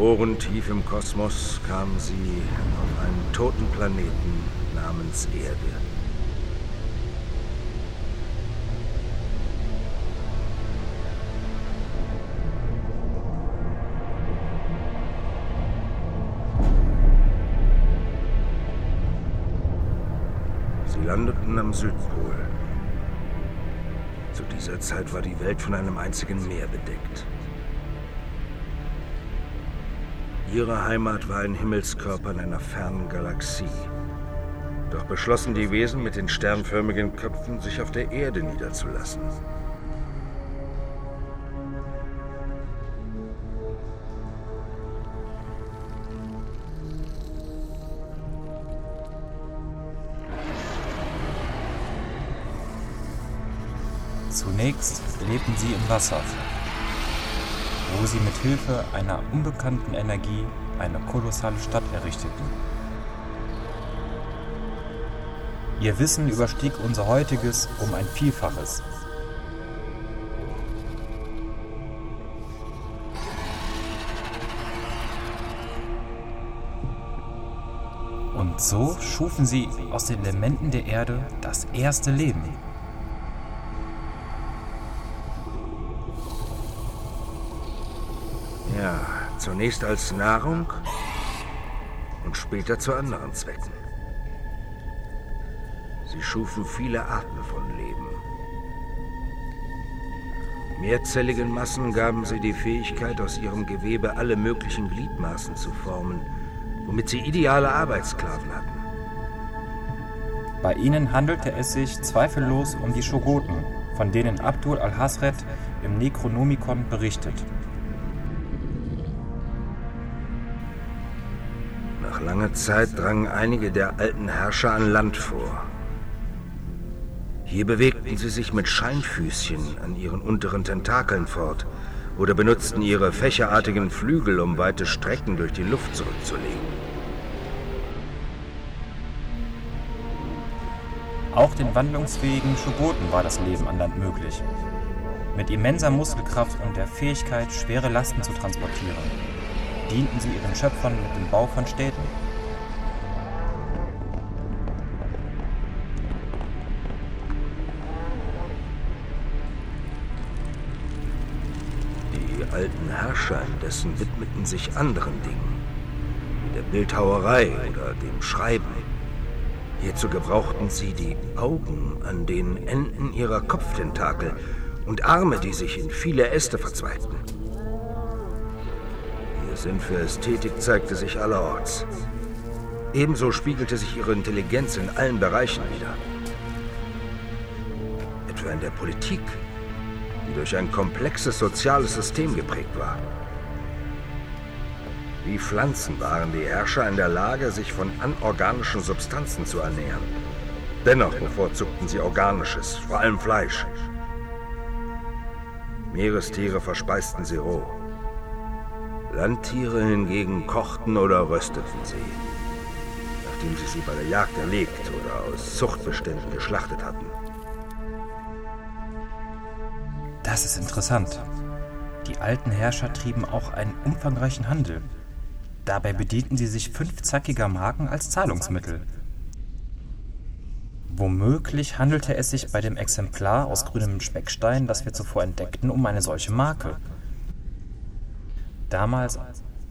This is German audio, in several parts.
Verloren tief im Kosmos kamen sie auf einen toten Planeten namens Erde. Sie landeten am Südpol. Zu dieser Zeit war die Welt von einem einzigen Meer bedeckt. Ihre Heimat war ein Himmelskörper in einer fernen Galaxie. Doch beschlossen die Wesen mit den sternförmigen Köpfen, sich auf der Erde niederzulassen. Zunächst lebten sie im Wasser, wo sie mit Hilfe einer unbekannten Energie eine kolossale Stadt errichteten. Ihr Wissen überstieg unser heutiges um ein Vielfaches. Und so schufen sie aus den Elementen der Erde das erste Leben. Zunächst als Nahrung und später zu anderen Zwecken. Sie schufen viele Arten von Leben. Mehrzelligen Massen gaben sie die Fähigkeit, aus ihrem Gewebe alle möglichen Gliedmaßen zu formen, womit sie ideale Arbeitssklaven hatten. Bei ihnen handelte es sich zweifellos um die Shogoten, von denen Abdul al-Hasred im Necronomicon berichtet. Nach langer Zeit drangen einige der alten Herrscher an Land vor. Hier bewegten sie sich mit Scheinfüßchen an ihren unteren Tentakeln fort oder benutzten ihre fächerartigen Flügel, um weite Strecken durch die Luft zurückzulegen. Auch den wandlungsfähigen Shogoten war das Leben an Land möglich. Mit immenser Muskelkraft und der Fähigkeit, schwere Lasten zu transportieren, dienten sie ihren Schöpfern mit dem Bau von Städten. Die alten Herrscher indessen widmeten sich anderen Dingen, wie der Bildhauerei oder dem Schreiben. Hierzu gebrauchten sie die Augen an den Enden ihrer Kopftentakel und Arme, die sich in viele Äste verzweigten. Sinn für Ästhetik zeigte sich allerorts. Ebenso spiegelte sich ihre Intelligenz in allen Bereichen wider. Etwa in der Politik, die durch ein komplexes soziales System geprägt war. Wie Pflanzen waren die Herrscher in der Lage, sich von anorganischen Substanzen zu ernähren. Dennoch bevorzugten sie organisches, vor allem Fleisch. Meerestiere verspeisten sie roh. Landtiere hingegen kochten oder rösteten sie, nachdem sie sie bei der Jagd erlegt oder aus Zuchtbeständen geschlachtet hatten. Das ist interessant. Die alten Herrscher trieben auch einen umfangreichen Handel. Dabei bedienten sie sich fünfzackiger Marken als Zahlungsmittel. Womöglich handelte es sich bei dem Exemplar aus grünem Speckstein, das wir zuvor entdeckten, um eine solche Marke. Damals,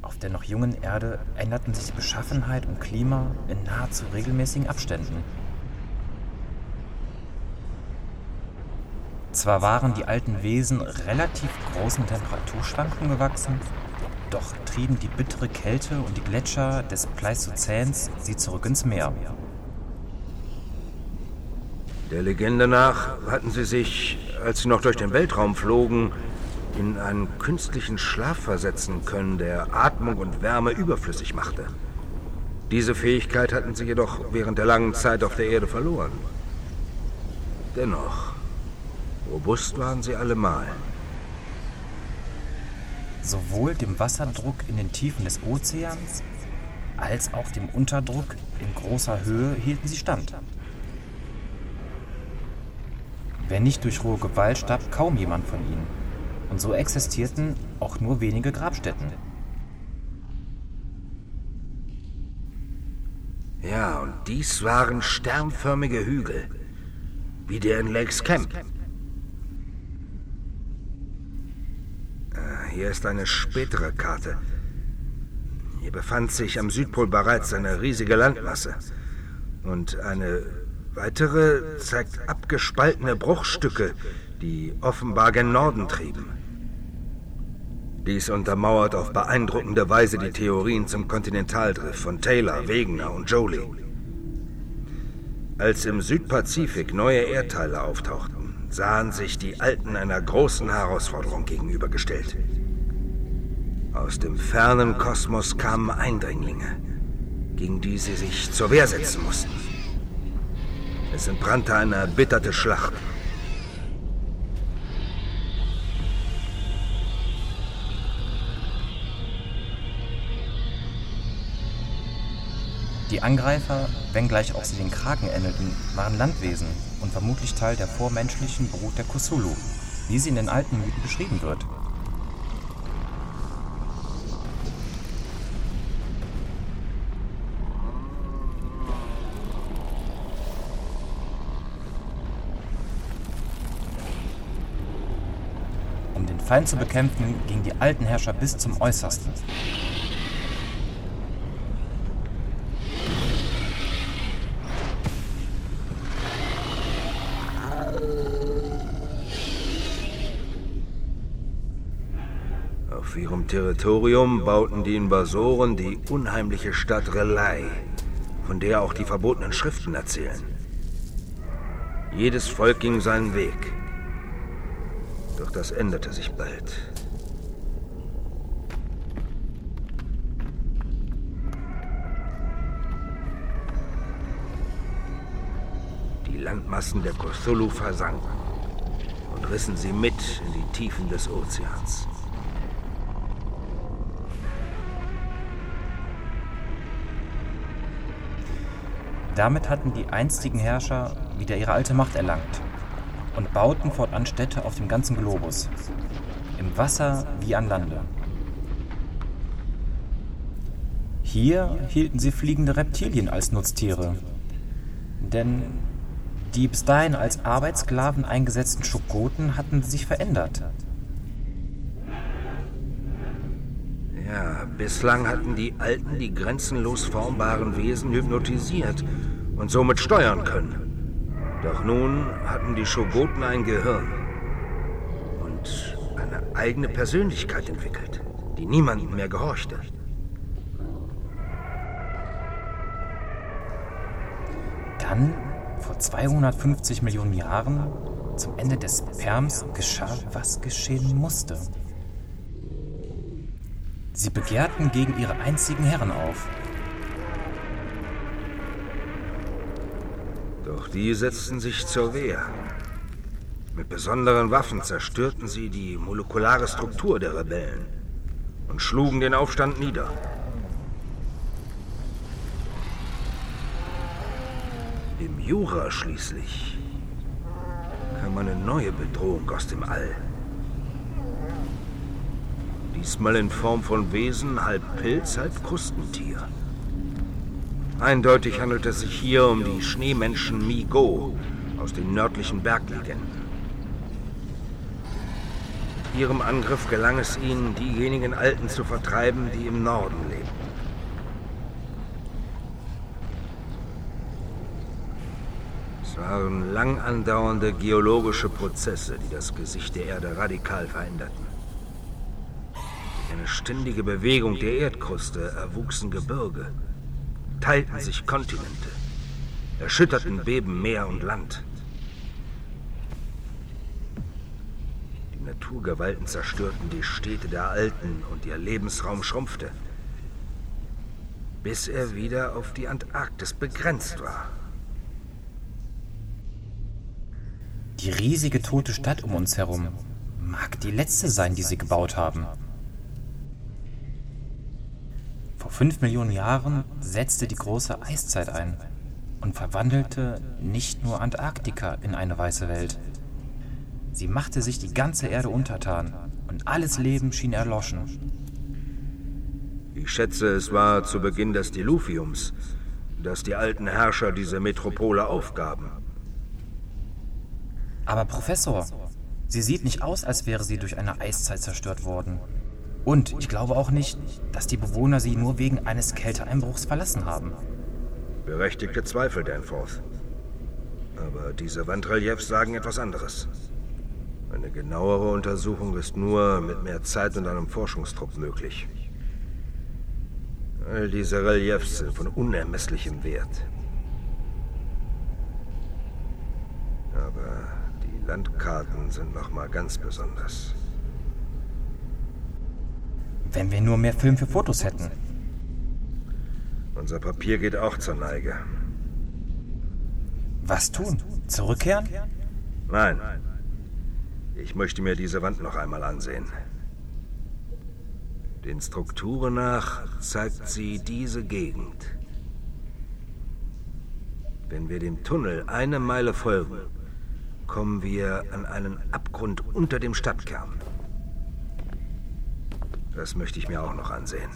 auf der noch jungen Erde, änderten sich Beschaffenheit und Klima in nahezu regelmäßigen Abständen. Zwar waren die alten Wesen relativ großen Temperaturschwankungen gewachsen, doch trieben die bittere Kälte und die Gletscher des Pleistozäns sie zurück ins Meer. Der Legende nach hatten sie sich, als sie noch durch den Weltraum flogen, in einen künstlichen Schlaf versetzen können, der Atmung und Wärme überflüssig machte. Diese Fähigkeit hatten sie jedoch während der langen Zeit auf der Erde verloren. Dennoch, robust waren sie allemal. Sowohl dem Wasserdruck in den Tiefen des Ozeans als auch dem Unterdruck in großer Höhe hielten sie stand. Wenn nicht durch rohe Gewalt, starb kaum jemand von ihnen und so existierten auch nur wenige Grabstätten. Ja, und dies waren sternförmige Hügel, wie der in Lakes Camp. Ah, hier ist eine spätere Karte. Hier befand sich am Südpol bereits eine riesige Landmasse. Und eine weitere zeigt abgespaltene Bruchstücke, die offenbar gen Norden trieben. Dies untermauert auf beeindruckende Weise die Theorien zum Kontinentaldrift von Taylor, Wegener und Jolie. Als im Südpazifik neue Erdteile auftauchten, sahen sich die Alten einer großen Herausforderung gegenübergestellt. Aus dem fernen Kosmos kamen Eindringlinge, gegen die sie sich zur Wehr setzen mussten. Es entbrannte eine erbitterte Schlacht. Die Angreifer, wenngleich auch sie den Kraken ähnelten, waren Landwesen und vermutlich Teil der vormenschlichen Brut der Kusulu, wie sie in den alten Mythen beschrieben wird. Um den Feind zu bekämpfen, gingen die alten Herrscher bis zum Äußersten. Auf ihrem Territorium bauten die Invasoren die unheimliche Stadt Relay, von der auch die verbotenen Schriften erzählen. Jedes Volk ging seinen Weg. Doch das änderte sich bald. Die Landmassen der Cthulhu versanken und rissen sie mit in die Tiefen des Ozeans. Damit hatten die einstigen Herrscher wieder ihre alte Macht erlangt und bauten fortan Städte auf dem ganzen Globus, im Wasser wie an Lande. Hier hielten sie fliegende Reptilien als Nutztiere, denn die bis dahin als Arbeitssklaven eingesetzten Schokoten hatten sich verändert. Ja, bislang hatten die Alten die grenzenlos formbaren Wesen hypnotisiert und somit steuern können. Doch nun hatten die Shogoten ein Gehirn und eine eigene Persönlichkeit entwickelt, die niemandem mehr gehorchte. Dann, vor 250 Millionen Jahren, zum Ende des Perms, geschah, was geschehen musste. Sie begehrten gegen ihre einzigen Herren auf. Doch die setzten sich zur Wehr. Mit besonderen Waffen zerstörten sie die molekulare Struktur der Rebellen und schlugen den Aufstand nieder. Im Jura schließlich kam eine neue Bedrohung aus dem All. Diesmal in Form von Wesen, halb Pilz, halb Krustentier. Eindeutig handelt es sich hier um die Schneemenschen Mi-Go aus den nördlichen Berglegenden. Ihrem Angriff gelang es ihnen, diejenigen Alten zu vertreiben, die im Norden lebten. Es waren lang andauernde geologische Prozesse, die das Gesicht der Erde radikal veränderten. Eine ständige Bewegung der Erdkruste erwuchsen Gebirge, teilten sich Kontinente, erschütterten Beben Meer und Land. Die Naturgewalten zerstörten die Städte der Alten und ihr Lebensraum schrumpfte, bis er wieder auf die Antarktis begrenzt war. Die riesige tote Stadt um uns herum mag die letzte sein, die sie gebaut haben. Vor fünf Millionen Jahren setzte die große Eiszeit ein und verwandelte nicht nur Antarktika in eine weiße Welt. Sie machte sich die ganze Erde untertan und alles Leben schien erloschen. Ich schätze, es war zu Beginn des Diluviums, dass die alten Herrscher diese Metropole aufgaben. Aber Professor, sie sieht nicht aus, als wäre sie durch eine Eiszeit zerstört worden. Und ich glaube auch nicht, dass die Bewohner sie nur wegen eines Kälteeinbruchs verlassen haben. Berechtigte Zweifel, Danforth. Aber diese Wandreliefs sagen etwas anderes. Eine genauere Untersuchung ist nur mit mehr Zeit und einem Forschungstrupp möglich. All diese Reliefs sind von unermesslichem Wert. Aber die Landkarten sind noch mal ganz besonders. Wenn wir nur mehr Film für Fotos hätten. Unser Papier geht auch zur Neige. Was tun? Zurückkehren? Nein. Ich möchte mir diese Wand noch einmal ansehen. Den Strukturen nach zeigt sie diese Gegend. Wenn wir dem Tunnel eine Meile folgen, kommen wir an einen Abgrund unter dem Stadtkern. Das möchte ich mir auch noch ansehen.